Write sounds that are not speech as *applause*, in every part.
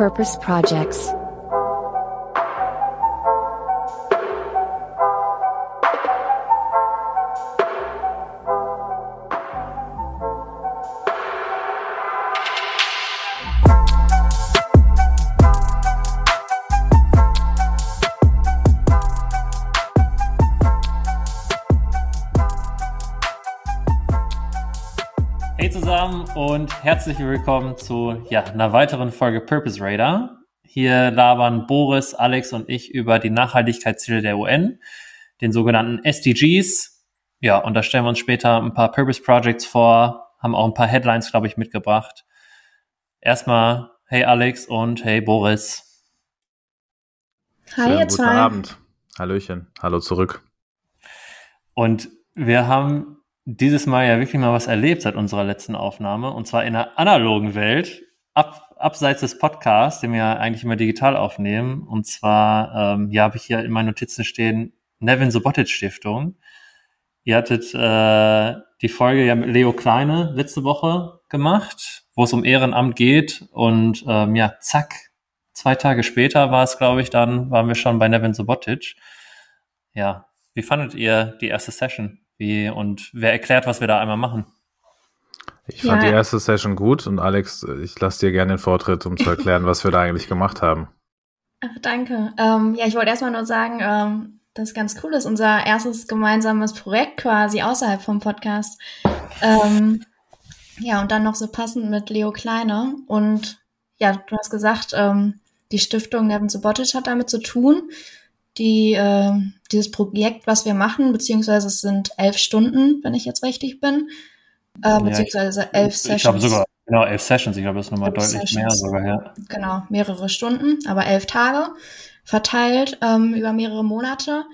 Purpose Projects. Herzlich willkommen zu ja, einer weiteren Folge Purpose Radar. Hier labern Boris, Alex und ich über die Nachhaltigkeitsziele der UN, den sogenannten SDGs. Ja, und da stellen wir uns später ein paar Purpose Projects vor, haben auch ein paar Headlines, glaube ich, mitgebracht. Erstmal, hey Alex und hey Boris. Hi, Schönen ihr guten zwei. Abend. Hallöchen. Hallo zurück. Und wir haben dieses Mal ja wirklich mal was erlebt seit unserer letzten Aufnahme. Und zwar in der analogen Welt, ab, abseits des Podcasts, den wir ja eigentlich immer digital aufnehmen. Und zwar, ähm, ja, habe ich hier in meinen Notizen stehen, Nevin Sobotic Stiftung. Ihr hattet äh, die Folge ja mit Leo Kleine letzte Woche gemacht, wo es um Ehrenamt geht. Und ähm, ja, zack, zwei Tage später war es, glaube ich, dann waren wir schon bei Nevin Sobotic. Ja, wie fandet ihr die erste Session? Wie, und wer erklärt, was wir da einmal machen? Ich fand Ja. die erste Session gut und Alex, ich lasse dir gerne den Vortritt, um zu erklären, was wir da eigentlich gemacht haben. Ach, danke. Ähm, ja, ich wollte erstmal nur sagen, ähm, das ist ganz cool ist, unser erstes gemeinsames Projekt quasi außerhalb vom Podcast. Ähm, ja, und dann noch so passend mit Leo Kleine. Und ja, du hast gesagt, ähm, die Stiftung Nevin Subotic hat damit zu tun. Die, äh, dieses Projekt, was wir machen, beziehungsweise es sind elf Stunden, wenn ich jetzt richtig bin, äh, Ja, beziehungsweise elf Ich Sessions. glaube sogar, genau, elf Sessions. Ich glaube, das ist nochmal Elf deutlich mehr Sessions. sogar, ja. genau, mehrere Stunden, aber elf Tage verteilt ähm, über mehrere Monate.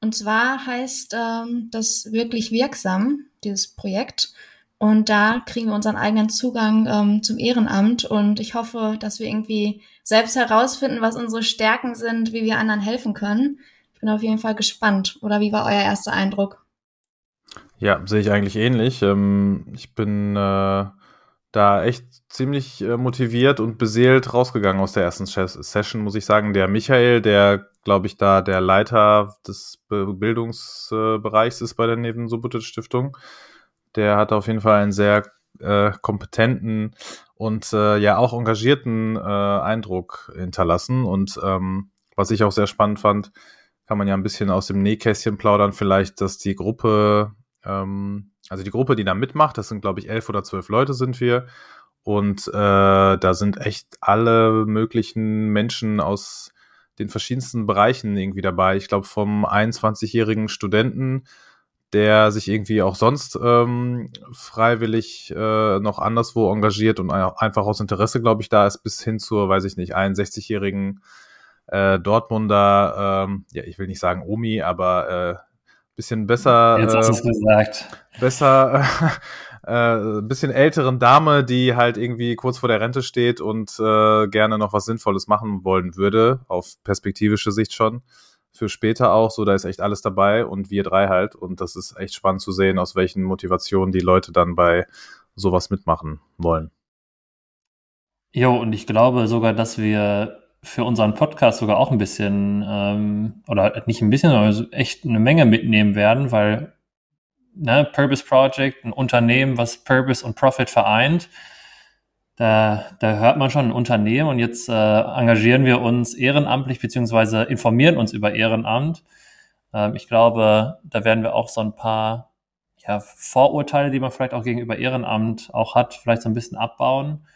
Und zwar heißt ähm, das wirklich wirksam, dieses Projekt. Und da kriegen wir unseren eigenen Zugang ähm, zum Ehrenamt. Und ich hoffe, dass wir irgendwie selbst herausfinden, was unsere Stärken sind, wie wir anderen helfen können. Bin auf jeden Fall gespannt. Oder wie war euer erster Eindruck? Ja, sehe ich eigentlich ähnlich. Ähm, ich bin äh, da echt ziemlich äh, motiviert und beseelt rausgegangen aus der ersten Ses- Session, muss ich sagen. Der Michael, der, glaube ich, da der Leiter des Be Bildungsbereichs ist bei der Neben Subotic Stiftung, der hat auf jeden Fall einen sehr äh, kompetenten und äh, ja auch engagierten äh, Eindruck hinterlassen. Und ähm, was ich auch sehr spannend fand, kann man ja ein bisschen aus dem Nähkästchen plaudern, vielleicht, dass die Gruppe, ähm, also die Gruppe, die da mitmacht, das sind, glaube ich, elf oder zwölf Leute sind wir. Und äh, da sind echt alle möglichen Menschen aus den verschiedensten Bereichen irgendwie dabei. Ich glaube, vom 21-jährigen Studenten, der sich irgendwie auch sonst ähm, freiwillig äh, noch anderswo engagiert und ein- einfach aus Interesse, glaube ich, da ist, bis hin zur, weiß ich nicht, 61-jährigen äh, Dortmunder, ähm, ja, ich will nicht sagen Omi, aber äh, bisschen besser, Jetzt hast du äh, es gesagt. besser, *laughs* äh, ein bisschen älteren Dame, die halt irgendwie kurz vor der Rente steht und äh, gerne noch was Sinnvolles machen wollen würde, auf perspektivische Sicht schon. Für später auch, so da ist echt alles dabei und wir drei halt. Und das ist echt spannend zu sehen, aus welchen Motivationen die Leute dann bei sowas mitmachen wollen. Jo, und ich glaube sogar, dass wir für unseren Podcast sogar auch ein bisschen, ähm, oder nicht ein bisschen, sondern echt eine Menge mitnehmen werden, weil ne, Purpose Project, ein Unternehmen, was Purpose und Profit vereint, da, da hört man schon ein Unternehmen und jetzt äh, engagieren wir uns ehrenamtlich beziehungsweise informieren uns über Ehrenamt. Ähm, ich glaube, da werden wir auch so ein paar ja, Vorurteile, die man vielleicht auch gegenüber Ehrenamt auch hat, vielleicht so ein bisschen abbauen.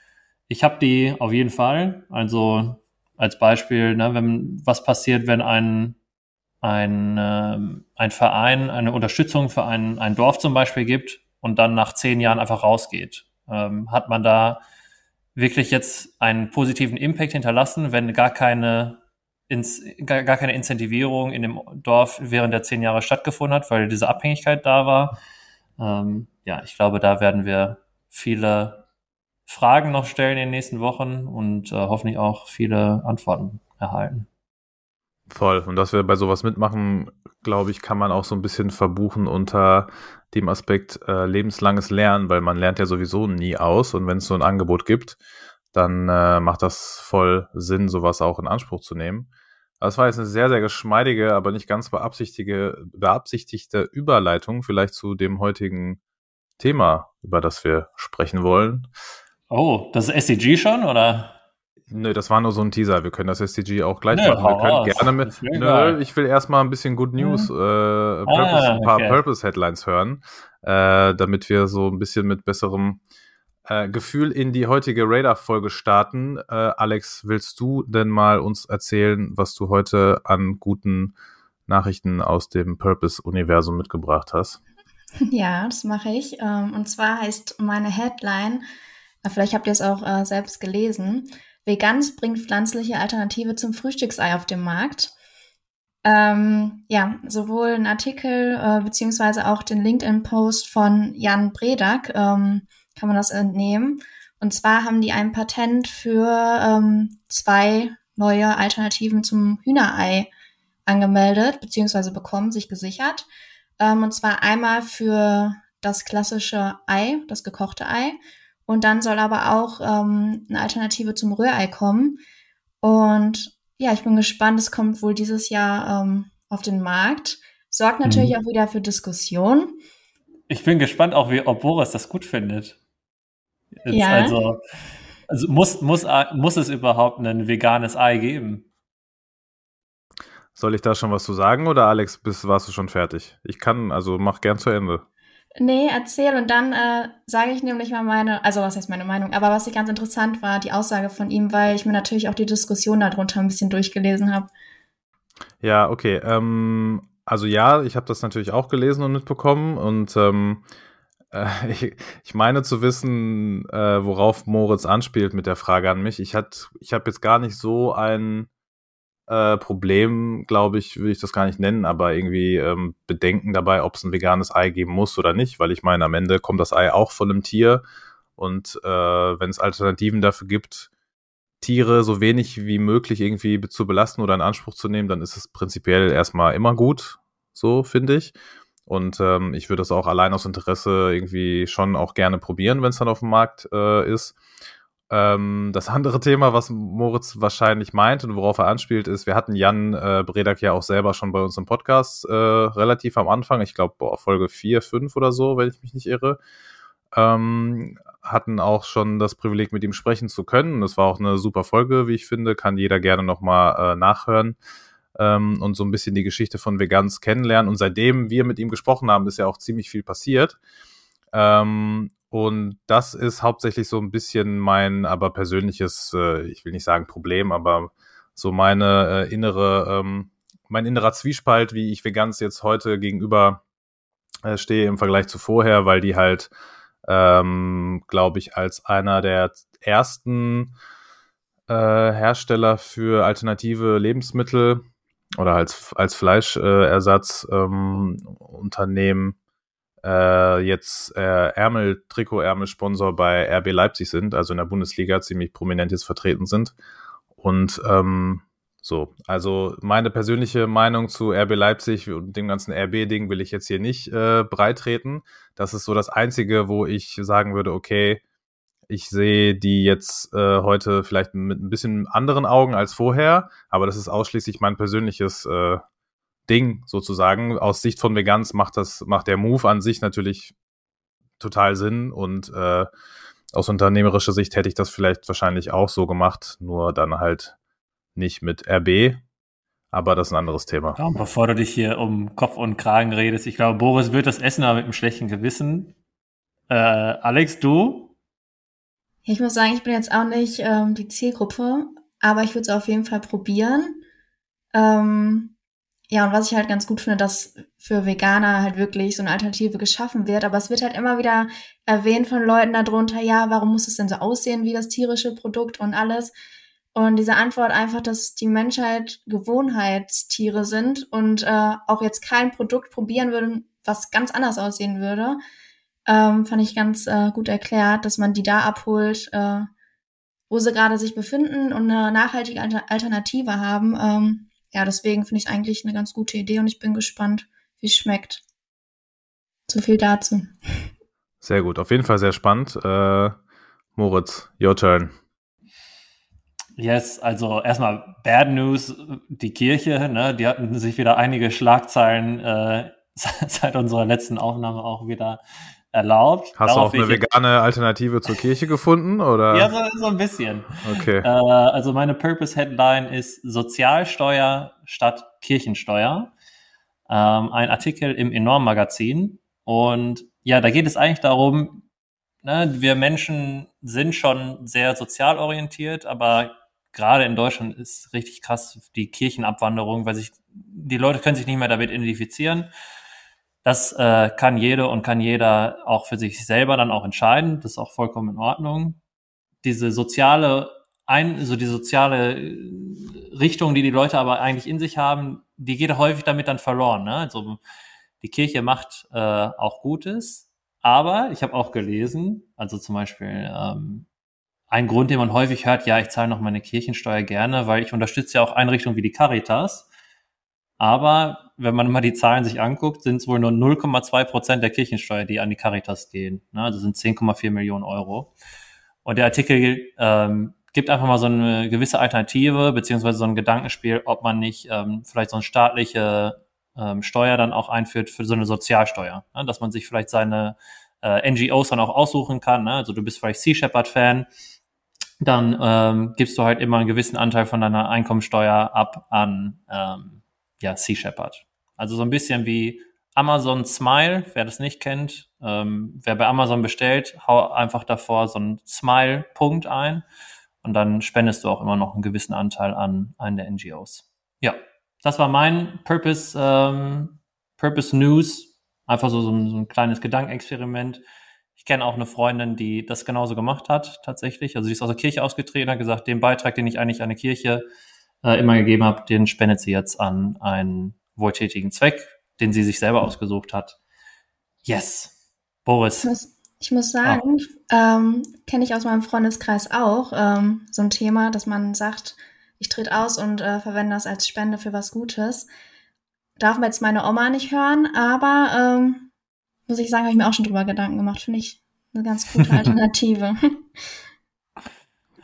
Ich habe die auf jeden Fall. Also als Beispiel, ne, wenn was passiert, wenn ein ein, ähm, ein Verein eine Unterstützung für ein, ein Dorf zum Beispiel gibt und dann nach zehn Jahren einfach rausgeht. Ähm, hat man da wirklich jetzt einen positiven Impact hinterlassen, wenn gar keine, ins, gar, gar keine Incentivierung in dem Dorf während der zehn Jahre stattgefunden hat, weil diese Abhängigkeit da war? Ähm, ja, ich glaube, da werden wir viele Fragen noch stellen in den nächsten Wochen und äh, hoffentlich auch viele Antworten erhalten. Voll. Und dass wir bei sowas mitmachen, glaube ich, kann man auch so ein bisschen verbuchen unter dem Aspekt äh, lebenslanges Lernen, weil man lernt ja sowieso nie aus. Und wenn es so ein Angebot gibt, dann äh, macht das voll Sinn, sowas auch in Anspruch zu nehmen. Das war jetzt eine sehr, sehr geschmeidige, aber nicht ganz beabsichtigte, beabsichtigte Überleitung vielleicht zu dem heutigen Thema, über das wir sprechen wollen. Oh, das ist SCG schon, oder? Nö, das war nur so ein Teaser. Wir können das SCG auch gleich nö, machen. Wir können aus. gerne mit. Nö, ich will erstmal ein bisschen Good News, hm. äh, Purpose, ah, ein paar okay. Purpose-Headlines hören, äh, damit wir so ein bisschen mit besserem äh, Gefühl in die heutige Radar-Folge starten. Äh, Alex, willst du denn mal uns erzählen, was du heute an guten Nachrichten aus dem Purpose-Universum mitgebracht hast? *laughs* Ja, das mache ich. Ähm, und zwar heißt meine Headline, vielleicht habt ihr es auch äh, selbst gelesen, Veganz bringt pflanzliche Alternative zum Frühstücksei auf den Markt. Ähm, ja, sowohl ein Artikel äh, beziehungsweise auch den LinkedIn-Post von Jan Bredak ähm, kann man das entnehmen. Und zwar haben die ein Patent für ähm, zwei neue Alternativen zum Hühnerei angemeldet, beziehungsweise bekommen, sich gesichert. Ähm, und zwar einmal für das klassische Ei, das gekochte Ei. Und dann soll aber auch ähm, eine Alternative zum Rührei kommen. Und ja, ich bin gespannt, es kommt wohl dieses Jahr ähm, auf den Markt. Sorgt natürlich mhm. auch wieder für Diskussion. Ich bin gespannt auch, wie, ob Boris das gut findet. Jetzt ja. Also, also muss, muss, muss es überhaupt ein veganes Ei geben? Soll ich da schon was zu sagen oder Alex, bist, warst du schon fertig? Ich kann, also mach gern zu Ende. Nee, erzähl und dann äh, sage ich nämlich mal meine, also was heißt meine Meinung, aber was ich ganz interessant war, die Aussage von ihm, weil ich mir natürlich auch die Diskussion darunter ein bisschen durchgelesen habe. Ja, okay. Ähm, also ja, ich habe das natürlich auch gelesen und mitbekommen und ähm, äh, *laughs* ich, ich, meine zu wissen, äh, worauf Moritz anspielt mit der Frage an mich. Ich, hat, ich habe jetzt gar nicht so ein äh, Problem, glaube ich, will ich das gar nicht nennen, aber irgendwie ähm, Bedenken dabei, ob es ein veganes Ei geben muss oder nicht, weil ich meine, am Ende kommt das Ei auch von einem Tier und äh, wenn es Alternativen dafür gibt, Tiere so wenig wie möglich irgendwie zu belasten oder in Anspruch zu nehmen, dann ist es prinzipiell erstmal immer gut, so finde ich. Und ähm, ich würde das auch allein aus Interesse irgendwie schon auch gerne probieren, wenn es dann auf dem Markt äh, ist. Ähm, das andere Thema, was Moritz wahrscheinlich meint und worauf er anspielt, ist, wir hatten Jan äh, Bredak ja auch selber schon bei uns im Podcast äh, relativ am Anfang, ich glaube Folge 4, 5 oder so, wenn ich mich nicht irre. Ähm, hatten auch schon das Privileg, mit ihm sprechen zu können. Das war auch eine super Folge, wie ich finde. Kann jeder gerne nochmal äh, nachhören ähm, und so ein bisschen die Geschichte von Veganz kennenlernen. Und seitdem wir mit ihm gesprochen haben, ist ja auch ziemlich viel passiert. Ähm, und das ist hauptsächlich so ein bisschen mein, aber persönliches, äh, ich will nicht sagen Problem, aber so meine äh, innere, ähm, mein innerer Zwiespalt, wie ich Veganz jetzt heute gegenüber äh, stehe im Vergleich zu vorher, weil die halt, ähm, glaube ich, als einer der ersten äh, Hersteller für alternative Lebensmittel oder als, als Fleischersatz ähm, äh, jetzt äh, Ärmel, Trikot-Ärmel-Sponsor bei RB Leipzig sind, also in der Bundesliga ziemlich prominent jetzt vertreten sind. Und ähm, so, also meine persönliche Meinung zu RB Leipzig und dem ganzen RB-Ding will ich jetzt hier nicht äh, breitreten. Das ist so das Einzige, wo ich sagen würde, okay, ich sehe die jetzt äh, heute vielleicht mit ein bisschen anderen Augen als vorher, aber das ist ausschließlich mein persönliches äh, Ding sozusagen. Aus Sicht von Veganz macht das, macht der Move an sich natürlich total Sinn und äh, aus unternehmerischer Sicht hätte ich das vielleicht wahrscheinlich auch so gemacht, nur dann halt nicht mit RB. Aber das ist ein anderes Thema. Ja, bevor du dich hier um Kopf und Kragen redest, ich glaube, Boris wird das essen, aber mit einem schlechten Gewissen. Äh, Alex, du? Ich muss sagen, ich bin jetzt auch nicht ähm, die Zielgruppe, aber ich würde es auf jeden Fall probieren. Ähm, ja, und was ich halt ganz gut finde, dass für Veganer halt wirklich so eine Alternative geschaffen wird. Aber es wird halt immer wieder erwähnt von Leuten darunter, ja, warum muss es denn so aussehen wie das tierische Produkt und alles? Und diese Antwort einfach, dass die Menschheit Gewohnheitstiere sind und äh, auch jetzt kein Produkt probieren würden, was ganz anders aussehen würde, ähm, fand ich ganz äh, gut erklärt, dass man die da abholt, äh, wo sie gerade sich befinden und eine nachhaltige Alternative haben. Ähm, ja, deswegen finde ich eigentlich eine ganz gute Idee und ich bin gespannt, wie es schmeckt. So viel dazu. Sehr gut, auf jeden Fall sehr spannend. Äh, Moritz, your turn. Yes, also erstmal Bad News, die Kirche, ne, die hatten sich wieder einige Schlagzeilen äh, *laughs* seit unserer letzten Aufnahme auch wieder erlaubt. Hast Darauf du auch eine vegane Alternative zur Kirche gefunden? Oder? Ja, so, so ein bisschen. Okay. Äh, also meine Purpose-Headline ist Sozialsteuer statt Kirchensteuer. Ähm, ein Artikel im Enorm-Magazin. Und ja, da geht es eigentlich darum, ne, wir Menschen sind schon sehr sozial orientiert, aber gerade in Deutschland ist richtig krass die Kirchenabwanderung, weil sich die Leute können sich nicht mehr damit identifizieren. Das äh, kann jede und kann jeder auch für sich selber dann auch entscheiden. Das ist auch vollkommen in Ordnung. Diese soziale ein, so die soziale Richtung, die die Leute aber eigentlich in sich haben, die geht häufig damit dann verloren. Ne? Also die Kirche macht äh, auch Gutes, aber ich habe auch gelesen, also zum Beispiel ähm, ein Grund, den man häufig hört, ja, ich zahle noch meine Kirchensteuer gerne, weil ich unterstütze ja auch Einrichtungen wie die Caritas. Aber wenn man mal die Zahlen sich anguckt, sind es wohl nur 0,2 Prozent der Kirchensteuer, die an die Caritas gehen. Ne? Also sind 10,4 Millionen Euro. Und der Artikel ähm, gibt einfach mal so eine gewisse Alternative, beziehungsweise so ein Gedankenspiel, ob man nicht ähm, vielleicht so eine staatliche ähm, Steuer dann auch einführt für so eine Sozialsteuer. Ne? Dass man sich vielleicht seine äh, NGOs dann auch aussuchen kann. Ne? Also du bist vielleicht Sea Shepherd-Fan, dann ähm, gibst du halt immer einen gewissen Anteil von deiner Einkommensteuer ab an ähm, ja, Sea Shepherd. Also so ein bisschen wie Amazon Smile, wer das nicht kennt, ähm, wer bei Amazon bestellt, hau einfach davor so einen Smile-Punkt ein und dann spendest du auch immer noch einen gewissen Anteil an einen der NGOs. Ja, das war mein Purpose, ähm, Purpose News. Einfach so, so, ein, so ein kleines Gedankenexperiment. Ich kenne auch eine Freundin, die das genauso gemacht hat, tatsächlich. Also sie ist aus der Kirche ausgetreten, hat gesagt, den Beitrag, den ich eigentlich an die Kirche äh, immer gegeben habe, den spendet sie jetzt an einen wohltätigen Zweck, den sie sich selber ausgesucht hat. Yes. Boris. Ich muss, ich muss sagen, ah. ähm, kenne ich aus meinem Freundeskreis auch ähm, so ein Thema, dass man sagt, ich trete aus und äh, verwende das als Spende für was Gutes. Darf man jetzt meine Oma nicht hören, aber ähm, muss ich sagen, habe ich mir auch schon drüber Gedanken gemacht. Finde ich eine ganz gute *laughs* Alternative. *laughs*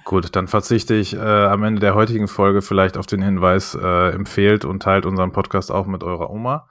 Gut, dann verzichte ich äh, am Ende der heutigen Folge vielleicht auf den Hinweis, äh, empfehlt und teilt unseren Podcast auch mit eurer Oma.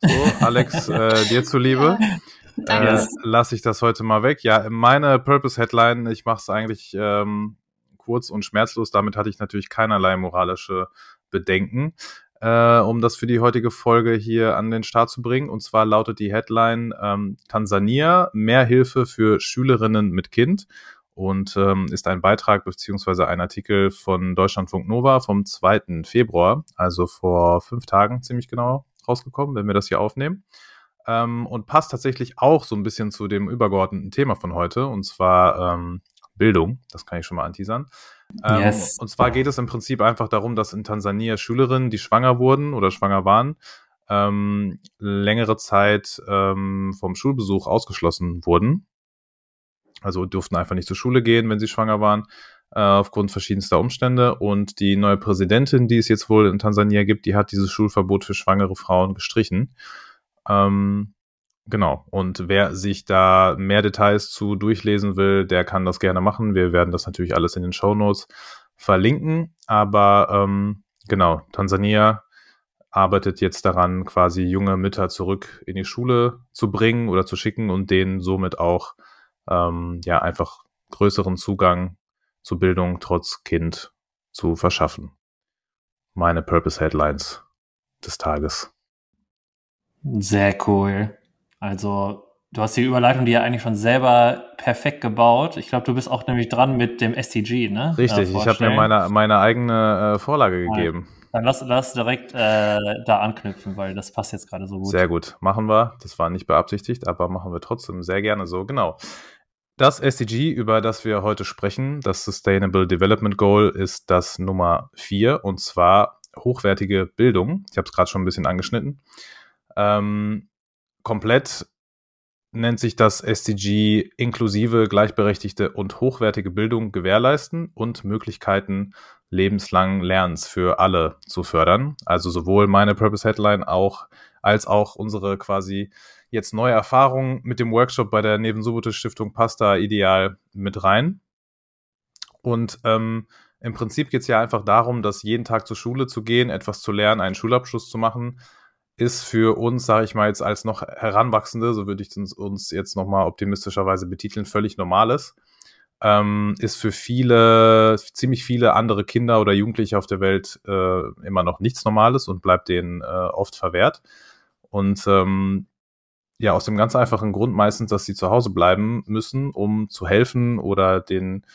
So, *laughs* Alex, äh, dir zuliebe. *laughs* Ja, äh, lasse ich das heute mal weg. Ja, meine Purpose-Headline, ich mache es eigentlich ähm, kurz und schmerzlos. Damit hatte ich natürlich keinerlei moralische Bedenken, äh, um das für die heutige Folge hier an den Start zu bringen. Und zwar lautet die Headline ähm, Tansania, mehr Hilfe für Schülerinnen mit Kind und ähm, ist ein Beitrag beziehungsweise ein Artikel von Deutschlandfunk Nova vom 2. Februar, also vor fünf Tagen ziemlich genau rausgekommen, wenn wir das hier aufnehmen. Ähm, und passt tatsächlich auch so ein bisschen zu dem übergeordneten Thema von heute, und zwar ähm, Bildung. Das kann ich schon mal anteasern. Ähm, yes. Und zwar geht es im Prinzip einfach darum, dass in Tansania Schülerinnen, die schwanger wurden oder schwanger waren, ähm, längere Zeit ähm, vom Schulbesuch ausgeschlossen wurden also durften einfach nicht zur Schule gehen, wenn sie schwanger waren, äh, aufgrund verschiedenster Umstände. Und die neue Präsidentin, die es jetzt wohl in Tansania gibt, die hat dieses Schulverbot für schwangere Frauen gestrichen. Ähm, genau. Und wer sich da mehr Details zu durchlesen will, der kann das gerne machen. Wir werden das natürlich alles in den Show Notes verlinken. Aber ähm, genau, Tansania arbeitet jetzt daran, quasi junge Mütter zurück in die Schule zu bringen oder zu schicken und denen somit auch ähm, ja einfach größeren Zugang zu Bildung trotz Kind zu verschaffen. Meine Purpose Headlines des Tages. Sehr cool. Also du hast die Überleitung, die ja eigentlich schon selber perfekt gebaut. Ich glaube, du bist auch nämlich dran mit dem STG, ne? Richtig, äh, ich habe mir meine, meine eigene äh, Vorlage gegeben. Dann lass, lass direkt äh, da anknüpfen, weil das passt jetzt gerade so gut. Sehr gut, machen wir. Das war nicht beabsichtigt, aber machen wir trotzdem sehr gerne so. Genau. Das SDG, über das wir heute sprechen, das Sustainable Development Goal, ist das Nummer 4 und zwar hochwertige Bildung. Ich habe es gerade schon ein bisschen angeschnitten. Ähm, komplett nennt sich das SDG inklusive, gleichberechtigte und hochwertige Bildung gewährleisten und Möglichkeiten lebenslangen Lernens für alle zu fördern. Also sowohl meine Purpose Headline auch als auch unsere quasi jetzt neue Erfahrungen mit dem Workshop bei der Neven Subotic Stiftung passt da ideal mit rein. Und ähm, Im Prinzip geht es ja einfach darum, dass jeden Tag zur Schule zu gehen, etwas zu lernen, einen Schulabschluss zu machen, ist für uns, sage ich mal jetzt als noch Heranwachsende, so würde ich uns jetzt nochmal optimistischerweise betiteln, völlig normales. Ähm, ist für viele, ziemlich viele andere Kinder oder Jugendliche auf der Welt äh, immer noch nichts Normales und bleibt denen äh, oft verwehrt. Und ähm, ja, aus dem ganz einfachen Grund meistens, dass sie zu Hause bleiben müssen, um zu helfen oder den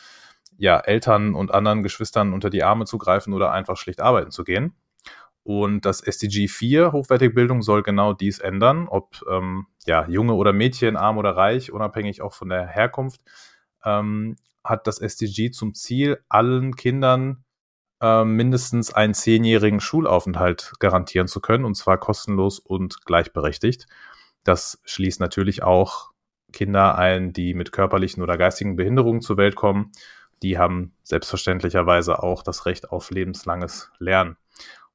ja, Eltern und anderen Geschwistern unter die Arme zu greifen oder einfach schlicht arbeiten zu gehen. Und das SDG 4, hochwertige Bildung, soll genau dies ändern, ob ähm, ja, Junge oder Mädchen, arm oder reich, unabhängig auch von der Herkunft, ähm, hat das SDG zum Ziel, allen Kindern äh, mindestens einen zehnjährigen Schulaufenthalt garantieren zu können, und zwar kostenlos und gleichberechtigt. Das schließt natürlich auch Kinder ein, die mit körperlichen oder geistigen Behinderungen zur Welt kommen. Die haben selbstverständlicherweise auch das Recht auf lebenslanges Lernen.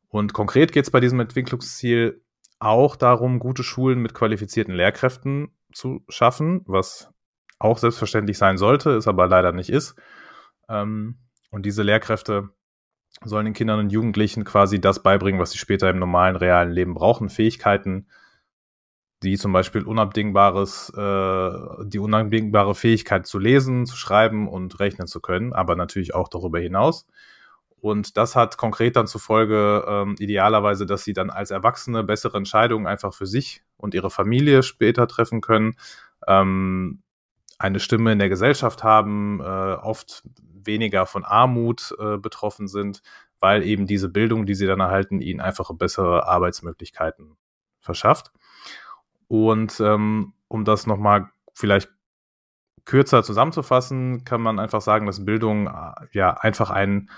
Und konkret geht es bei diesem Entwicklungsziel auch darum, gute Schulen mit qualifizierten Lehrkräften zu schaffen, was auch selbstverständlich sein sollte, es aber leider nicht ist. Ähm, und diese Lehrkräfte sollen den Kindern und Jugendlichen quasi das beibringen, was sie später im normalen, realen Leben brauchen. Fähigkeiten, die zum Beispiel unabdingbares, äh, die unabdingbare Fähigkeit zu lesen, zu schreiben und rechnen zu können, aber natürlich auch darüber hinaus. Und das hat konkret dann zur Folge ähm, idealerweise, dass sie dann als Erwachsene bessere Entscheidungen einfach für sich und ihre Familie später treffen können, ähm, eine Stimme in der Gesellschaft haben, äh, oft weniger von Armut äh, betroffen sind, weil eben diese Bildung, die sie dann erhalten, ihnen einfach bessere Arbeitsmöglichkeiten verschafft. Und ähm, um das nochmal vielleicht kürzer zusammenzufassen, kann man einfach sagen, dass Bildung äh, ja einfach ein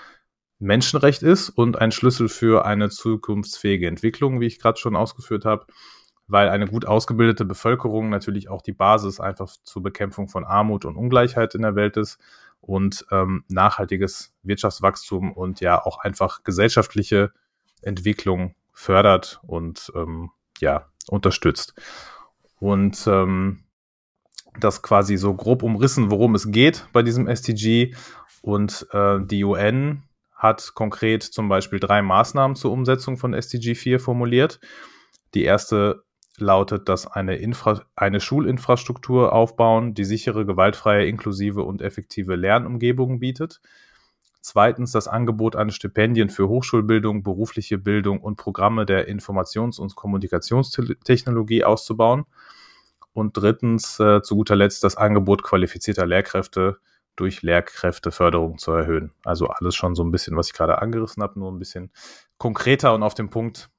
Menschenrecht ist und ein Schlüssel für eine zukunftsfähige Entwicklung, wie ich gerade schon ausgeführt habe, weil eine gut ausgebildete Bevölkerung natürlich auch die Basis einfach zur Bekämpfung von Armut und Ungleichheit in der Welt ist und ähm, nachhaltiges Wirtschaftswachstum und ja auch einfach gesellschaftliche Entwicklung fördert und ähm, ja unterstützt. Und ähm, das quasi so grob umrissen, worum es geht bei diesem SDG. Und äh, die UN hat konkret zum Beispiel drei Maßnahmen zur Umsetzung von SDG 4 formuliert. Die erste lautet, dass eine, Infra eine Schulinfrastruktur aufbauen, die sichere, gewaltfreie, inklusive und effektive Lernumgebungen bietet. Zweitens das Angebot an Stipendien für Hochschulbildung, berufliche Bildung und Programme der Informations- und Kommunikationstechnologie auszubauen. Und drittens äh, zu guter Letzt das Angebot qualifizierter Lehrkräfte durch Lehrkräfteförderung zu erhöhen. Also alles schon so ein bisschen, was ich gerade angerissen habe, nur ein bisschen konkreter und auf den Punkt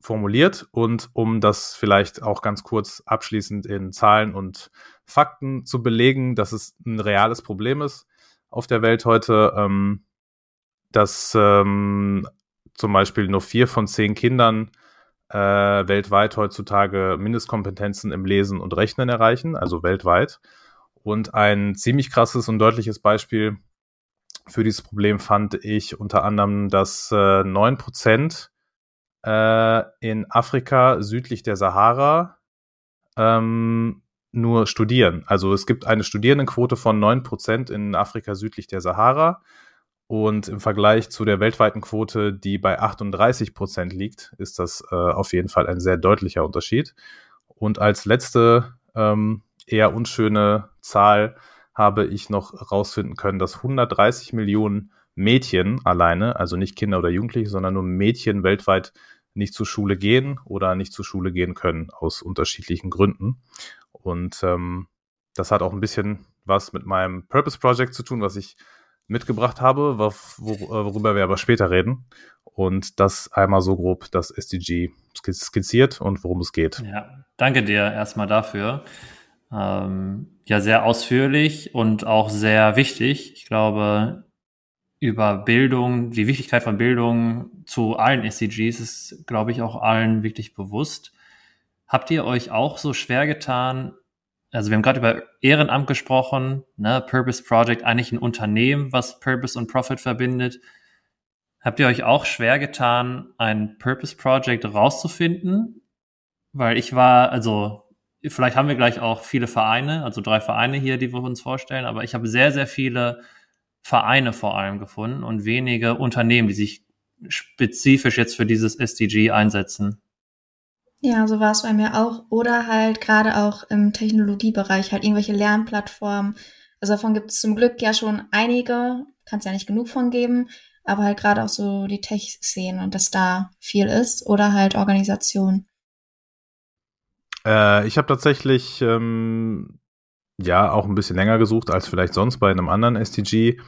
formuliert. Und um das vielleicht auch ganz kurz abschließend in Zahlen und Fakten zu belegen, dass es ein reales Problem ist auf der Welt heute, ähm, dass ähm, zum Beispiel nur vier von zehn Kindern äh, weltweit heutzutage Mindestkompetenzen im Lesen und Rechnen erreichen, also weltweit. Und ein ziemlich krasses und deutliches Beispiel für dieses Problem fand ich unter anderem, dass äh, 9% äh, in Afrika südlich der Sahara ähm, nur studieren. Also es gibt eine Studierendenquote von 9% in Afrika südlich der Sahara. Und im Vergleich zu der weltweiten Quote, die bei 38% liegt, ist das äh, auf jeden Fall ein sehr deutlicher Unterschied. Und als letzte ähm, eher unschöne Zahl habe ich noch herausfinden können, dass 130 Millionen Mädchen alleine, also nicht Kinder oder Jugendliche, sondern nur Mädchen weltweit nicht zur Schule gehen oder nicht zur Schule gehen können aus unterschiedlichen Gründen. Und ähm, das hat auch ein bisschen was mit meinem Purpose Project zu tun, was ich mitgebracht habe, wor worüber wir aber später reden. Und das einmal so grob das SDG skizziert und worum es geht. Ja, danke dir erstmal dafür ähm, ja sehr ausführlich und auch sehr wichtig. Ich glaube, über Bildung, die Wichtigkeit von Bildung zu allen SDGs ist, glaube ich, auch allen wirklich bewusst. Habt ihr euch auch so schwer getan? Also wir haben gerade über Ehrenamt gesprochen, ne? Purpose Project, eigentlich ein Unternehmen, was Purpose und Profit verbindet. Habt ihr euch auch schwer getan, ein Purpose Project rauszufinden? Weil ich war, also Vielleicht haben wir gleich auch viele Vereine, also drei Vereine hier, die wir uns vorstellen, aber ich habe sehr, sehr viele Vereine vor allem gefunden und wenige Unternehmen, die sich spezifisch jetzt für dieses SDG einsetzen. Ja, so war es bei mir auch. Oder halt gerade auch im Technologiebereich, halt irgendwelche Lernplattformen. Also davon gibt es zum Glück ja schon einige, kann es ja nicht genug von geben, aber halt gerade auch so die Tech-Szene und dass da viel ist oder halt Organisation. Äh, ich habe tatsächlich ähm, ja auch ein bisschen länger gesucht als vielleicht sonst bei einem anderen SDG.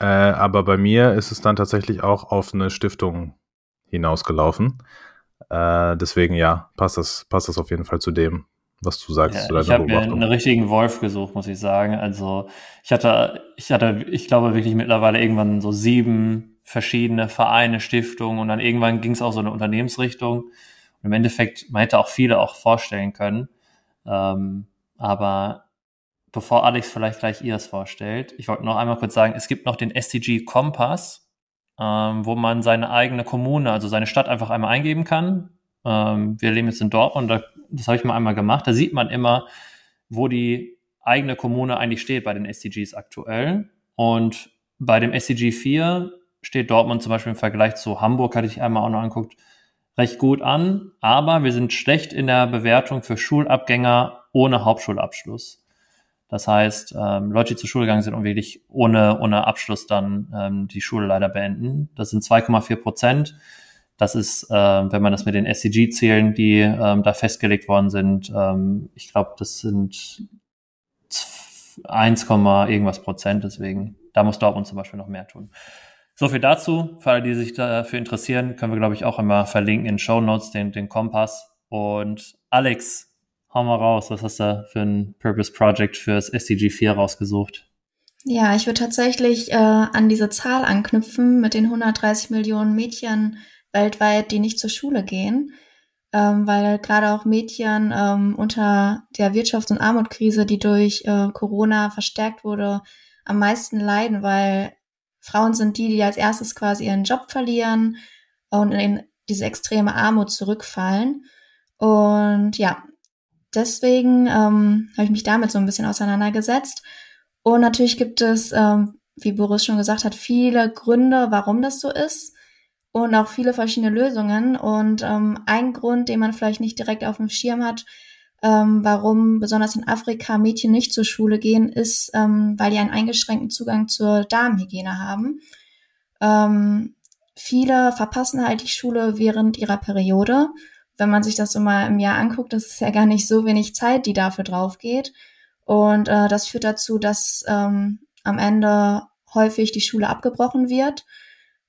Äh, aber bei mir ist es dann tatsächlich auch auf eine Stiftung hinausgelaufen. Äh, deswegen ja, passt das, passt das auf jeden Fall zu dem, was du sagst. Ja, ich habe mir einen richtigen Wolf gesucht, muss ich sagen. Also ich hatte, ich hatte, ich glaube wirklich mittlerweile irgendwann so sieben verschiedene Vereine, Stiftungen und dann irgendwann ging es auch so eine Unternehmensrichtung. Und im Endeffekt, man hätte auch viele auch vorstellen können. Ähm, aber bevor Alex vielleicht gleich ihr es vorstellt, ich wollte noch einmal kurz sagen, es gibt noch den SDG Kompass ähm, wo man seine eigene Kommune, also seine Stadt einfach einmal eingeben kann. Ähm, wir leben jetzt in Dortmund, da, das habe ich mal einmal gemacht. Da sieht man immer, wo die eigene Kommune eigentlich steht bei den SDGs aktuell. Und bei dem SDG 4 steht Dortmund zum Beispiel im Vergleich zu Hamburg, hatte ich einmal auch noch angeguckt, recht gut an. Aber wir sind schlecht in der Bewertung für Schulabgänger ohne Hauptschulabschluss. Das heißt, ähm, Leute, die zur Schule gegangen sind und wirklich ohne, ohne Abschluss dann ähm, die Schule leider beenden. Das sind 2,4 Prozent. Das ist, äh, wenn man das mit den SCG-Zielen, die ähm, da festgelegt worden sind, ähm, ich glaube, das sind 1, irgendwas Prozent. Deswegen, da muss Dortmund zum Beispiel noch mehr tun. So viel dazu. Für alle, die sich dafür interessieren, können wir, glaube ich, auch immer verlinken in Show Notes den, den Kompass. Und Alex, hau mal raus, was hast du für ein Purpose Project fürs SDG 4 rausgesucht? Ja, ich würde tatsächlich äh, an diese Zahl anknüpfen mit den 130 Millionen Mädchen weltweit, die nicht zur Schule gehen, ähm, weil gerade auch Mädchen ähm, unter der Wirtschafts- und Armutkrise, die durch äh, Corona verstärkt wurde, am meisten leiden, weil Frauen sind die, die als erstes quasi ihren Job verlieren und in diese extreme Armut zurückfallen. Und ja, deswegen ähm, habe ich mich damit so ein bisschen auseinandergesetzt. Und natürlich gibt es, ähm, wie Boris schon gesagt hat, viele Gründe, warum das so ist und auch viele verschiedene Lösungen. Und ähm, ein Grund, den man vielleicht nicht direkt auf dem Schirm hat, ähm, warum besonders in Afrika Mädchen nicht zur Schule gehen, ist, ähm, weil die einen eingeschränkten Zugang zur Darmhygiene haben. Ähm, viele verpassen halt die Schule während ihrer Periode wenn man sich das so mal im Jahr anguckt, das ist ja gar nicht so wenig Zeit, die dafür drauf geht. Und äh, das führt dazu, dass ähm, am Ende häufig die Schule abgebrochen wird.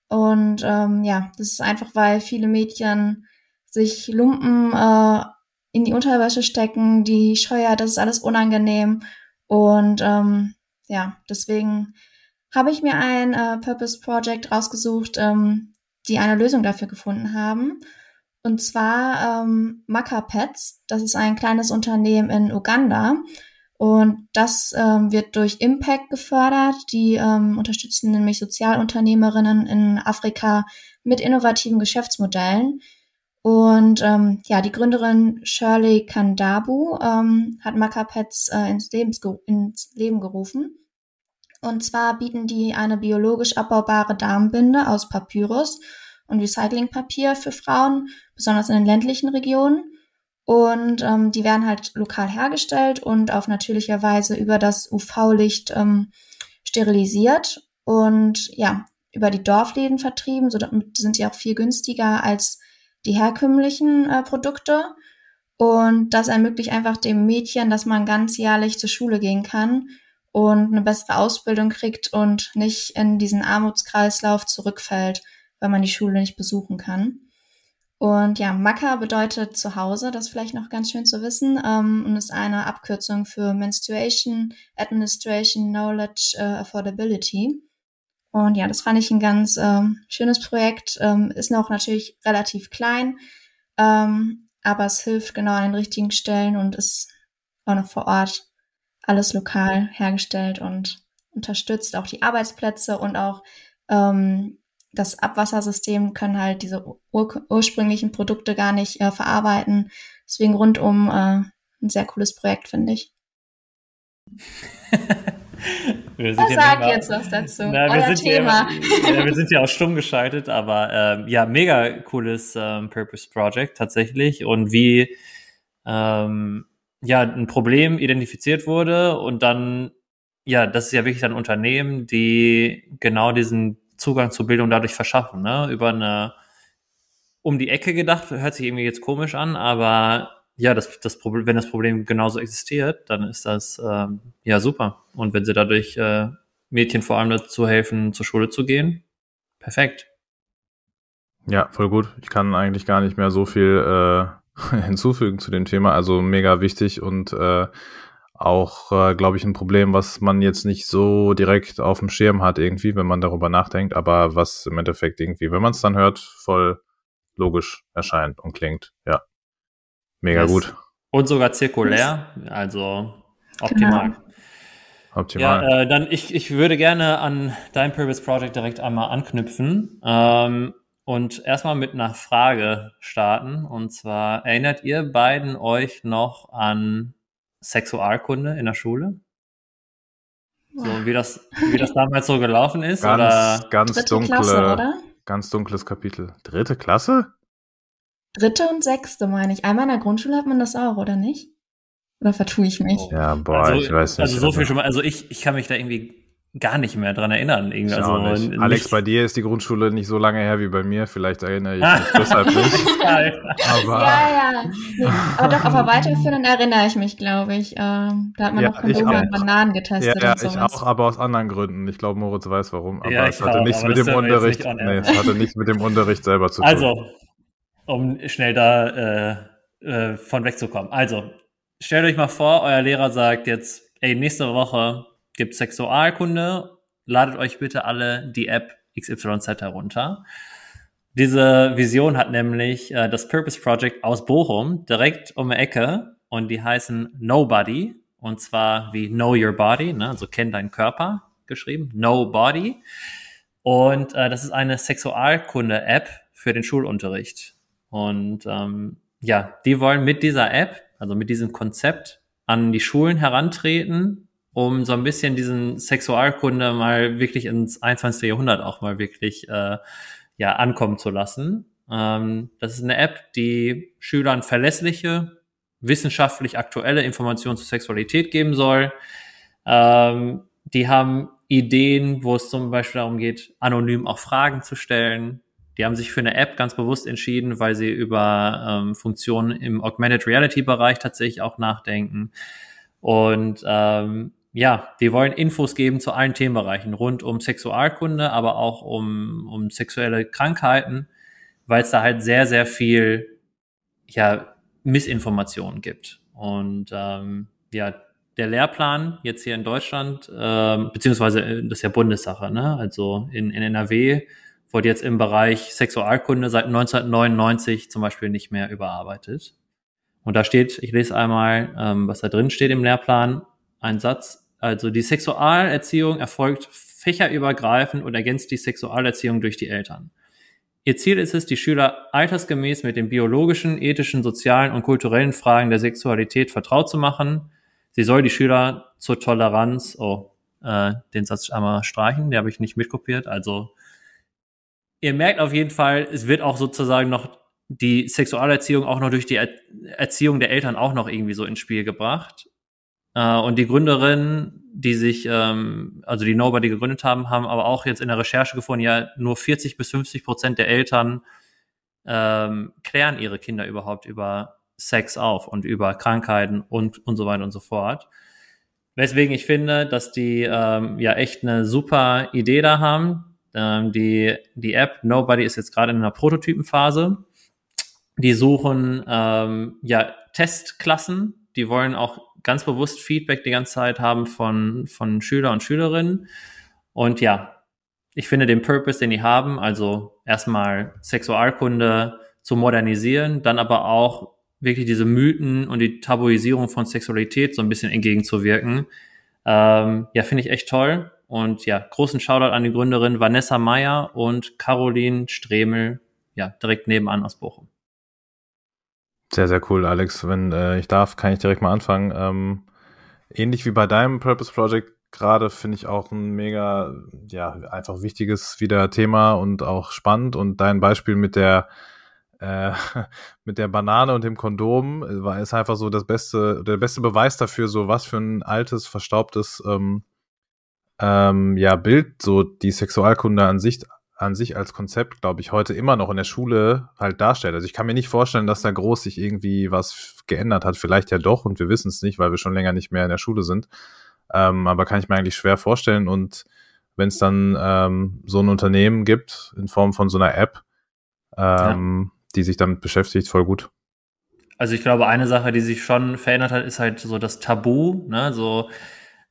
Und ähm, ja, das ist einfach, weil viele Mädchen sich Lumpen äh, in die Unterwäsche stecken, die Scheuer, das ist alles unangenehm. Und ähm, ja, deswegen habe ich mir ein äh, Purpose Project rausgesucht, ähm, die eine Lösung dafür gefunden haben. Und zwar ähm, Maka Pets. Das ist ein kleines Unternehmen in Uganda. Und das ähm, wird durch Impact gefördert. Die ähm, unterstützen nämlich Sozialunternehmerinnen in Afrika mit innovativen Geschäftsmodellen. Und ähm, ja, die Gründerin Shirley Kandabu ähm, hat Pets äh, ins, ins Leben gerufen. Und zwar bieten die eine biologisch abbaubare Darmbinde aus Papyrus und Recyclingpapier für Frauen, besonders in den ländlichen Regionen. Und ähm, die werden halt lokal hergestellt und auf natürlicher Weise über das UV-Licht ähm, sterilisiert und ja, über die Dorfläden vertrieben. So damit sind die auch viel günstiger als die herkömmlichen äh, Produkte. Und das ermöglicht einfach dem Mädchen, dass man ganzjährlich zur Schule gehen kann und eine bessere Ausbildung kriegt und nicht in diesen Armutskreislauf zurückfällt weil man die Schule nicht besuchen kann. Und ja, MACA bedeutet zu Hause, das ist vielleicht noch ganz schön zu wissen, ähm, und ist eine Abkürzung für Menstruation, Administration, Knowledge, uh, Affordability. Und ja, das fand ich ein ganz ähm, schönes Projekt. Ähm, ist noch natürlich relativ klein, ähm, aber es hilft genau an den richtigen Stellen und ist auch noch vor Ort alles lokal hergestellt und unterstützt auch die Arbeitsplätze und auch ähm, das Abwassersystem können halt diese ur ursprünglichen Produkte gar nicht äh, verarbeiten. Deswegen rundum äh, ein sehr cooles Projekt, finde ich. *laughs* Wir sind sag mal, jetzt was dazu. Na, wir, sind Thema. Ja, wir sind ja auch stumm geschaltet, aber ähm, ja, mega cooles ähm, Purpose Project tatsächlich. Und wie ähm, ja ein Problem identifiziert wurde und dann, ja, das ist ja wirklich ein Unternehmen, die genau diesen Zugang zur Bildung dadurch verschaffen, ne? Über eine um die Ecke gedacht, hört sich irgendwie jetzt komisch an, aber ja, das, das Problem, wenn das Problem genauso existiert, dann ist das ähm, ja super. Und wenn sie dadurch äh, Mädchen vor allem dazu helfen, zur Schule zu gehen, perfekt. Ja, voll gut. Ich kann eigentlich gar nicht mehr so viel äh, *laughs* hinzufügen zu dem Thema. Also mega wichtig und äh, auch, äh, glaube ich, ein Problem, was man jetzt nicht so direkt auf dem Schirm hat irgendwie, wenn man darüber nachdenkt, aber was im Endeffekt irgendwie, wenn man es dann hört, voll logisch erscheint und klingt. Ja. Mega yes. gut. Und sogar zirkulär, also optimal. Genau. Optimal. Ja, äh, dann ich, ich würde gerne an dein Purpose Project direkt einmal anknüpfen ähm, und erstmal mit einer Frage starten. Und zwar, erinnert ihr beiden euch noch an Sexualkunde in der Schule? So wie das, wie das damals so gelaufen ist? Ganz, oder? ganz dunkle, Klasse, ganz dunkles Kapitel. Dritte Klasse? Dritte und sechste, meine ich. Einmal in der Grundschule hat man das auch, oder nicht? Oder vertue ich mich? Ja, boah, also, ich weiß nicht. Also so viel schon mal, also ich, ich kann mich da irgendwie gar nicht mehr dran erinnern. Irgendwie. Also nicht. Alex, bei dir ist die Grundschule nicht so lange her wie bei mir. Vielleicht erinnere ich *laughs* mich deshalb nicht. aber ja, ja. Nee, aber doch auf der weiterführenden erinnere ich mich, glaube ich. Ähm, da hat man ja, noch Kondome und Bananen getestet. Ja, ja ich auch, aber aus anderen Gründen. Ich glaube, Moritz weiß warum. Aber ja, es hatte auch, nichts mit dem Unterricht. Nee, es hatte nichts mit dem Unterricht selber zu tun. Also, um schnell da äh, äh, von wegzukommen. Also, stellt euch mal vor, euer Lehrer sagt jetzt, ey, nächste Woche gibt Sexualkunde, ladet euch bitte alle die App XYZ herunter. Diese Vision hat nämlich äh, das Purpose Project aus Bochum direkt um die Ecke und die heißen Nobody und zwar wie Know Your Body, ne? also kenn deinen Körper geschrieben, Nobody. Und äh, das ist eine Sexualkunde-App für den Schulunterricht. Und ähm, ja, die wollen mit dieser App, also mit diesem Konzept, an die Schulen herantreten, um so ein bisschen diesen Sexualkunde mal wirklich ins 21. Jahrhundert auch mal wirklich äh, ja ankommen zu lassen. Ähm, das ist eine App, die Schülern verlässliche, wissenschaftlich aktuelle Informationen zur Sexualität geben soll. Ähm, die haben Ideen, wo es zum Beispiel darum geht, anonym auch Fragen zu stellen, die haben sich für eine App ganz bewusst entschieden, weil sie über ähm, Funktionen im Augmented Reality Bereich tatsächlich auch nachdenken. Und ähm, ja, die wollen Infos geben zu allen Themenbereichen rund um Sexualkunde, aber auch um, um sexuelle Krankheiten, weil es da halt sehr, sehr viel ja, Missinformationen gibt. Und ähm, ja, der Lehrplan jetzt hier in Deutschland, ähm, beziehungsweise das ist ja Bundessache, ne? Also in, in NRW wurde jetzt im Bereich Sexualkunde seit 1999 zum Beispiel nicht mehr überarbeitet. Und da steht, ich lese einmal, ähm, was da drin steht im Lehrplan, ein Satz. Also die Sexualerziehung erfolgt fächerübergreifend und ergänzt die Sexualerziehung durch die Eltern. Ihr Ziel ist es, die Schüler altersgemäß mit den biologischen, ethischen, sozialen und kulturellen Fragen der Sexualität vertraut zu machen. Sie soll die Schüler zur Toleranz, oh, äh, den Satz einmal streichen, der habe ich nicht mitkopiert, also ihr merkt auf jeden Fall, es wird auch sozusagen noch die Sexualerziehung auch noch durch die er Erziehung der Eltern auch noch irgendwie so ins Spiel gebracht. Äh, und die Gründerinnen, die sich, ähm, also die Nobody gegründet haben, haben aber auch jetzt in der Recherche gefunden, ja, nur 40 bis 50 Prozent der Eltern ähm, klären ihre Kinder überhaupt über Sex auf und über Krankheiten und, und so weiter und so fort. Weswegen ich finde, dass die ähm, ja echt eine super Idee da haben, ähm, die, die App Nobody ist jetzt gerade in einer Prototypenphase. Die suchen ähm, ja Testklassen. Die wollen auch ganz bewusst Feedback die ganze Zeit haben von, von Schüler und Schülerinnen. Und ja, ich finde den Purpose, den die haben, also erstmal Sexualkunde zu modernisieren, dann aber auch wirklich diese Mythen und die Tabuisierung von Sexualität so ein bisschen entgegenzuwirken. Ähm, ja, finde ich echt toll. Und ja, großen Shoutout an die Gründerin Vanessa Meyer und Caroline Stremel, ja, direkt nebenan aus Bochum. Sehr, sehr cool, Alex. Wenn äh, ich darf, kann ich direkt mal anfangen. Ähm, ähnlich wie bei deinem Purpose Project gerade, finde ich auch ein mega, ja, einfach wichtiges wieder Thema und auch spannend. Und dein Beispiel mit der äh, *laughs* mit der Banane und dem Kondom war ist einfach so das beste, der beste Beweis dafür, so was für ein altes, verstaubtes ähm, ähm, ja, Bild so die Sexualkunde an sich an sich als Konzept, glaube ich, heute immer noch in der Schule halt darstellt. Also ich kann mir nicht vorstellen, dass da groß sich irgendwie was geändert hat. Vielleicht ja doch und wir wissen es nicht, weil wir schon länger nicht mehr in der Schule sind. Ähm, aber kann ich mir eigentlich schwer vorstellen. Und wenn es dann ähm, so ein Unternehmen gibt in Form von so einer App, ähm, ja. die sich damit beschäftigt, voll gut. Also ich glaube, eine Sache, die sich schon verändert hat, ist halt so das Tabu, ne? So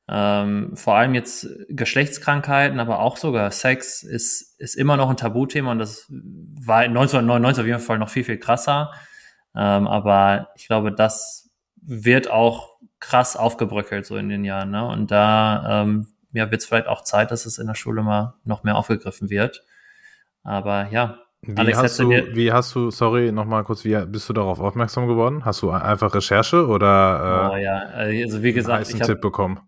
ähm, vor allem jetzt Geschlechtskrankheiten, aber auch sogar Sex ist, ist immer noch ein Tabuthema und das war 1999 auf jeden Fall noch viel, viel krasser. Ähm, aber ich glaube, das wird auch krass aufgebröckelt so in den Jahren. Ne? Und da ähm, ja, wird es vielleicht auch Zeit, dass es in der Schule mal noch mehr aufgegriffen wird. Aber ja, wie Alex hast du, wie hast du, sorry, nochmal kurz, wie bist du darauf aufmerksam geworden? Hast du einfach Recherche oder äh, oh, ja. also wie gesagt, einen ich hab, Tipp bekommen?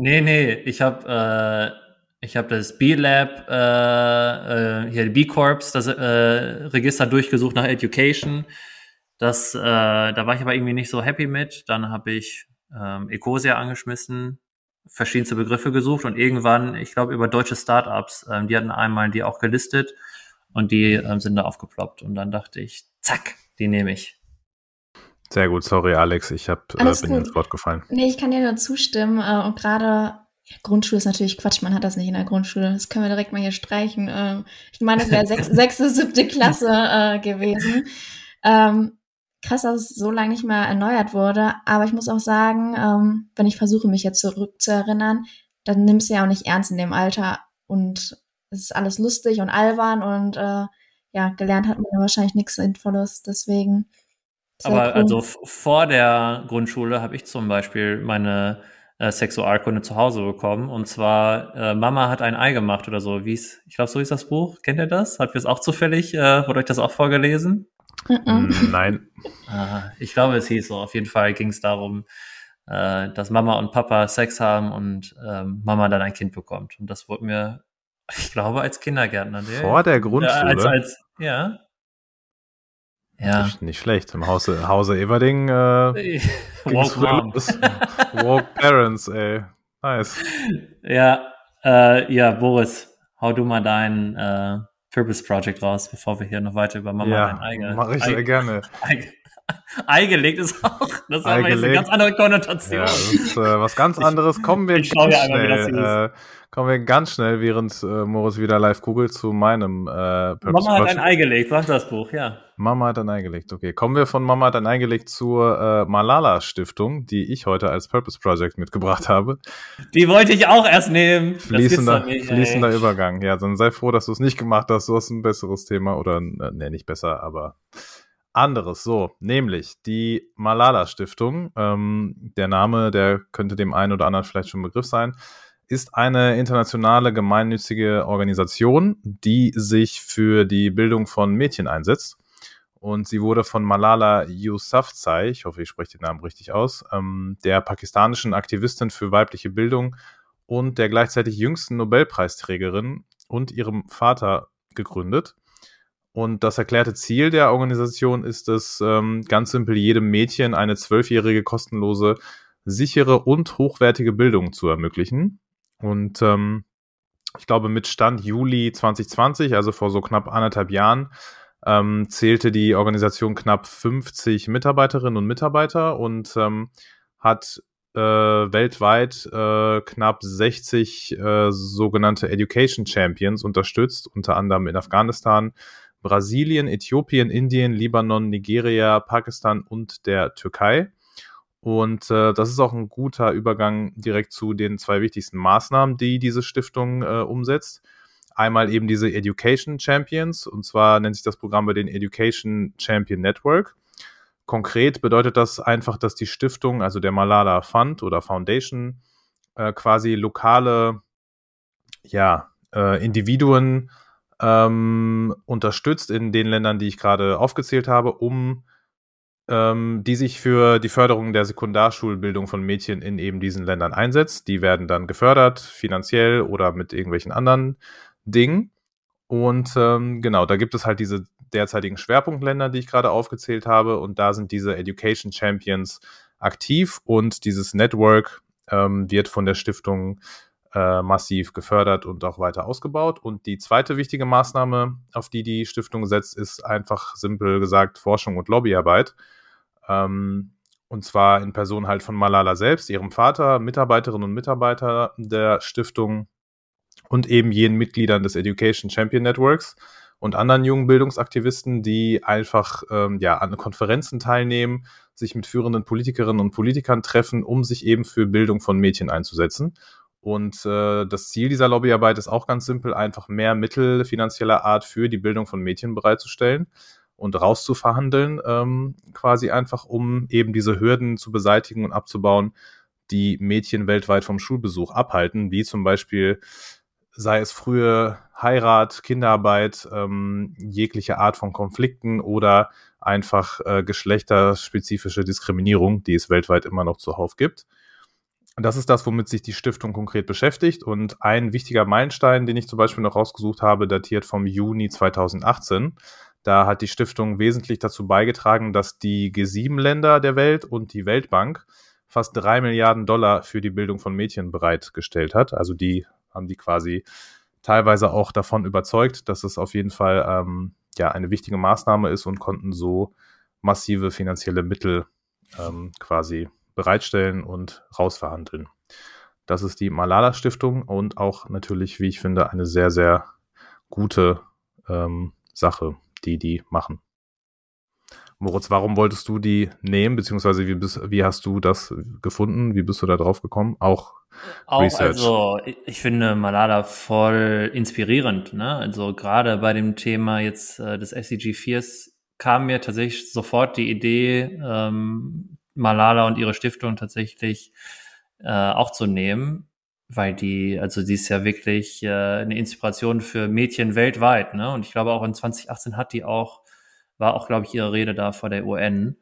Nee, nee, ich habe äh, ich habe das B-Lab, äh, äh, hier B-Corps, das äh, Register durchgesucht nach Education. Das, äh, da war ich aber irgendwie nicht so happy mit. Dann habe ich ähm, Ecosia angeschmissen, verschiedenste Begriffe gesucht und irgendwann, ich glaube über deutsche Startups, ähm, die hatten einmal die auch gelistet und die ähm, sind da aufgeploppt. Und dann dachte ich, zack, die nehme ich. Sehr gut, sorry Alex, ich hab, äh, bin ins Wort gefallen. Nee, ich kann dir nur zustimmen. Äh, und gerade Grundschule ist natürlich Quatsch, man hat das nicht in der Grundschule. Das können wir direkt mal hier streichen. Äh, ich meine, das wäre sechs, *laughs* sechste, siebte Klasse äh, gewesen. Ähm, krass, dass es so lange nicht mehr erneuert wurde. Aber ich muss auch sagen, ähm, wenn ich versuche, mich jetzt zurückzuerinnern, dann nimmst du ja auch nicht ernst in dem Alter. Und es ist alles lustig und albern und äh, ja, gelernt hat man ja wahrscheinlich nichts Sinnvolles. Deswegen sehr Aber cool. also vor der Grundschule habe ich zum Beispiel meine äh, Sexualkunde zu Hause bekommen. Und zwar, äh, Mama hat ein Ei gemacht oder so. Wie's, ich glaube, so ist das Buch. Kennt ihr das? Hat wir es auch zufällig? Äh, wurde euch das auch vorgelesen? Mm, nein. *laughs* Ah, ich glaube, es hieß so. Auf jeden Fall ging es darum, äh, dass Mama und Papa Sex haben und ähm, Mama dann ein Kind bekommt. Und das wurde mir, ich glaube, als Kindergärtner. Vor der Grundschule? als, als, ja. Ja. Nicht, nicht schlecht. Im Hause, Hause Everding äh, Walk Mom. Walk Parents, ey. Nice. Ja, äh, ja, Boris, hau du mal dein äh, Purpose Project raus, bevor wir hier noch weiter über Mama ja, dein Ei, mach ich sehr gerne. Ei, Ei gelegt ist auch, das jetzt eine ganz andere Konnotation. Ja, das ist äh, was ganz anderes. Kommen wir ich ganz schnell, äh, kommen wir ganz schnell, während äh, Moritz wieder live googelt, zu meinem äh, Purpose Mama hat ein Ei gelegt, sagt das Buch, ja. Mama hat ein Ei gelegt, okay. Kommen wir von Mama hat ein Ei gelegt zur äh, Malala Stiftung, die ich heute als Purpose Project mitgebracht habe. Die wollte ich auch erst nehmen. Fließender, nicht, fließender Übergang. Ja, dann sei froh, dass du es nicht gemacht hast. Du hast ein besseres Thema oder, äh, nee, nicht besser, aber anderes. So, nämlich die Malala Stiftung. Ähm, der Name, der könnte dem einen oder anderen vielleicht schon ein Begriff sein ist eine internationale gemeinnützige Organisation, die sich für die Bildung von Mädchen einsetzt. Und sie wurde von Malala Yousafzai, ich hoffe, ich spreche den Namen richtig aus, ähm, der pakistanischen Aktivistin für weibliche Bildung und der gleichzeitig jüngsten Nobelpreisträgerin und ihrem Vater gegründet. Und das erklärte Ziel der Organisation ist es, ähm, ganz simpel jedem Mädchen eine zwölfjährige kostenlose, sichere und hochwertige Bildung zu ermöglichen. Und ähm, ich glaube, mit Stand Juli 2020, also vor so knapp anderthalb Jahren, ähm, zählte die Organisation knapp 50 Mitarbeiterinnen und Mitarbeiter und ähm, hat äh, weltweit äh, knapp 60 äh, sogenannte Education Champions unterstützt, unter anderem in Afghanistan, Brasilien, Äthiopien, Indien, Libanon, Nigeria, Pakistan und der Türkei. Und äh, das ist auch ein guter Übergang direkt zu den zwei wichtigsten Maßnahmen, die diese Stiftung äh, umsetzt. Einmal eben diese Education Champions, und zwar nennt sich das Programm bei den Education Champion Network. Konkret bedeutet das einfach, dass die Stiftung, also der Malala Fund oder Foundation, äh, quasi lokale ja, äh, Individuen ähm, unterstützt in den Ländern, die ich gerade aufgezählt habe, um ähm, die sich für die Förderung der Sekundarschulbildung von Mädchen in eben diesen Ländern einsetzt. Die werden dann gefördert, finanziell oder mit irgendwelchen anderen Dingen. Und ähm, genau, da gibt es halt diese derzeitigen Schwerpunktländer, die ich gerade aufgezählt habe. Und da sind diese Education Champions aktiv und dieses Network ähm, wird von der Stiftung äh, massiv gefördert und auch weiter ausgebaut. Und die zweite wichtige Maßnahme, auf die die Stiftung setzt, ist einfach simpel gesagt Forschung und Lobbyarbeit. Ähm, und zwar in Person halt von Malala selbst, ihrem Vater, Mitarbeiterinnen und Mitarbeiter der Stiftung und eben jenen Mitgliedern des Education Champion Networks und anderen jungen Bildungsaktivisten, die einfach ähm, ja, an Konferenzen teilnehmen, sich mit führenden Politikerinnen und Politikern treffen, um sich eben für Bildung von Mädchen einzusetzen. Und äh, das Ziel dieser Lobbyarbeit ist auch ganz simpel, einfach mehr Mittel finanzieller Art für die Bildung von Mädchen bereitzustellen und rauszuverhandeln, ähm, quasi einfach, um eben diese Hürden zu beseitigen und abzubauen, die Mädchen weltweit vom Schulbesuch abhalten, wie zum Beispiel sei es frühe Heirat, Kinderarbeit, ähm, jegliche Art von Konflikten oder einfach äh, geschlechterspezifische Diskriminierung, die es weltweit immer noch zuhauf gibt. Das ist das, womit sich die Stiftung konkret beschäftigt. Und ein wichtiger Meilenstein, den ich zum Beispiel noch rausgesucht habe, datiert vom Juni 2018. Da hat die Stiftung wesentlich dazu beigetragen, dass die G7-Länder der Welt und die Weltbank fast drei Milliarden Dollar für die Bildung von Mädchen bereitgestellt hat. Also die haben die quasi teilweise auch davon überzeugt, dass es auf jeden Fall ähm, ja eine wichtige Maßnahme ist und konnten so massive finanzielle Mittel ähm, quasi bereitstellen und rausverhandeln. Das ist die Malala Stiftung und auch natürlich, wie ich finde, eine sehr, sehr gute ähm, Sache, die die machen. Moritz, warum wolltest du die nehmen, beziehungsweise wie, bist, wie hast du das gefunden? Wie bist du da drauf gekommen? Auch, auch Research. Also ich finde Malala voll inspirierend. Ne? Also gerade bei dem Thema jetzt äh, des SDG 4 kam mir tatsächlich sofort die Idee, ähm, Malala und ihre Stiftung tatsächlich äh, auch zu nehmen, weil die, also sie ist ja wirklich äh, eine Inspiration für Mädchen weltweit. Ne? Und ich glaube auch in 2018 hat die auch war auch, glaube ich, ihre Rede da vor der UN.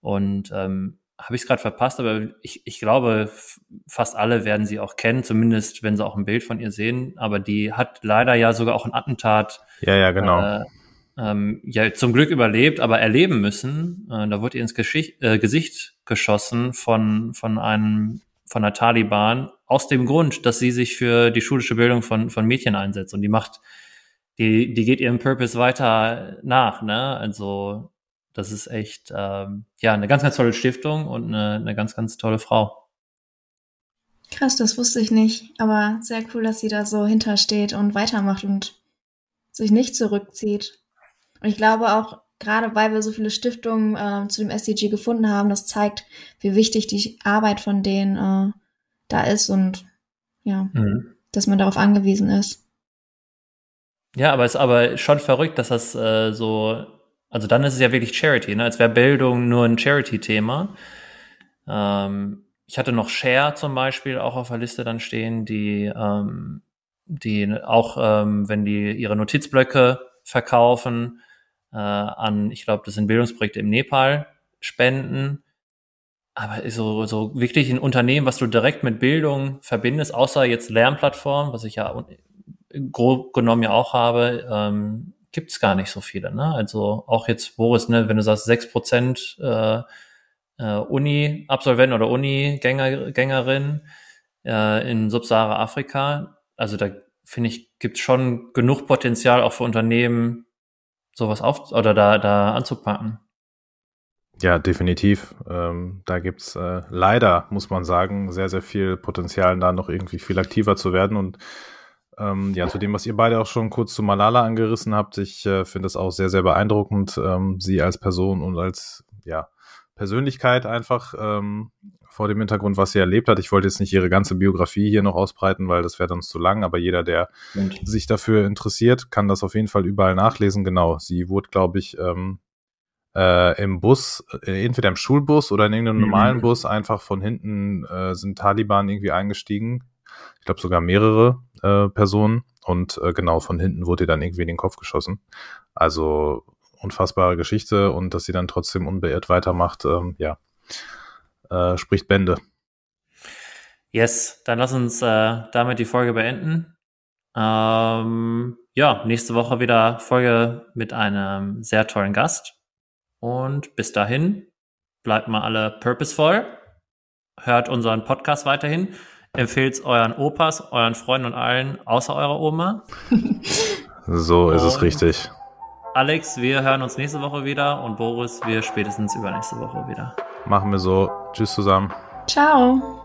Und ähm, habe ich es gerade verpasst, aber ich, ich glaube, fast alle werden sie auch kennen, zumindest wenn sie auch ein Bild von ihr sehen. Aber die hat leider ja sogar auch ein Attentat. Ja, ja, genau. Äh, ähm, ja, zum Glück überlebt, aber erleben müssen. Äh, da wurde ihr ins Geschicht, äh, Gesicht geschossen von, von einem, von der Taliban, aus dem Grund, dass sie sich für die schulische Bildung von, von Mädchen einsetzt. Und die macht die, die geht ihrem Purpose weiter nach, ne? Also das ist echt ähm, ja eine ganz, ganz tolle Stiftung und eine, eine ganz, ganz tolle Frau. Krass, das wusste ich nicht, aber sehr cool, dass sie da so hintersteht und weitermacht und sich nicht zurückzieht. Und ich glaube auch, gerade weil wir so viele Stiftungen äh, zu dem SDG gefunden haben, das zeigt, wie wichtig die Arbeit von denen äh, da ist und ja, mhm. dass man darauf angewiesen ist. Ja, aber es ist aber schon verrückt, dass das äh, so, also dann ist es ja wirklich Charity, ne? Als wäre Bildung nur ein Charity-Thema. Ähm, ich hatte noch Share zum Beispiel auch auf der Liste dann stehen, die, ähm, die auch, ähm, wenn die ihre Notizblöcke verkaufen, äh, an, ich glaube, das sind Bildungsprojekte im Nepal, spenden. Aber so, so wirklich ein Unternehmen, was du direkt mit Bildung verbindest, außer jetzt Lernplattformen, was ich ja grob genommen ja auch habe, ähm, gibt es gar nicht so viele. Ne? Also auch jetzt, Boris, ne, wenn du sagst, sechs Prozent äh, äh, Uni-Absolvent oder Uni-Gängerin äh, in Subsahara-Afrika, also da finde ich, gibt es schon genug Potenzial auch für Unternehmen, sowas auf oder da, da anzupacken. Ja, definitiv. Ähm, da gibt's äh, leider, muss man sagen, sehr, sehr viel Potenzial, da noch irgendwie viel aktiver zu werden. Und ähm, ja, zu dem, was ihr beide auch schon kurz zu Malala angerissen habt, ich äh, finde es auch sehr, sehr beeindruckend, ähm, sie als Person und als ja, Persönlichkeit einfach ähm, vor dem Hintergrund, was sie erlebt hat. Ich wollte jetzt nicht ihre ganze Biografie hier noch ausbreiten, weil das wäre dann zu lang, aber jeder, der und. sich dafür interessiert, kann das auf jeden Fall überall nachlesen. Genau, sie wurde, glaube ich, ähm, äh, im Bus, äh, entweder im Schulbus oder in irgendeinem mhm. normalen Bus, einfach von hinten äh, sind Taliban irgendwie eingestiegen ich glaube sogar mehrere äh, Personen und äh, genau von hinten wurde ihr dann irgendwie in den Kopf geschossen. Also unfassbare Geschichte und dass sie dann trotzdem unbeirrt weitermacht, ähm, ja, äh, spricht Bände. Yes, dann lass uns äh, damit die Folge beenden. Ähm, ja, nächste Woche wieder Folge mit einem sehr tollen Gast. Und bis dahin, bleibt mal alle purposeful. Hört unseren Podcast weiterhin. Empfehlt es euren Opas, euren Freunden und allen außer eurer Oma. *laughs* so ist und es richtig. Alex, wir hören uns nächste Woche wieder und Boris, wir spätestens übernächste Woche wieder. Machen wir so. Tschüss zusammen. Ciao.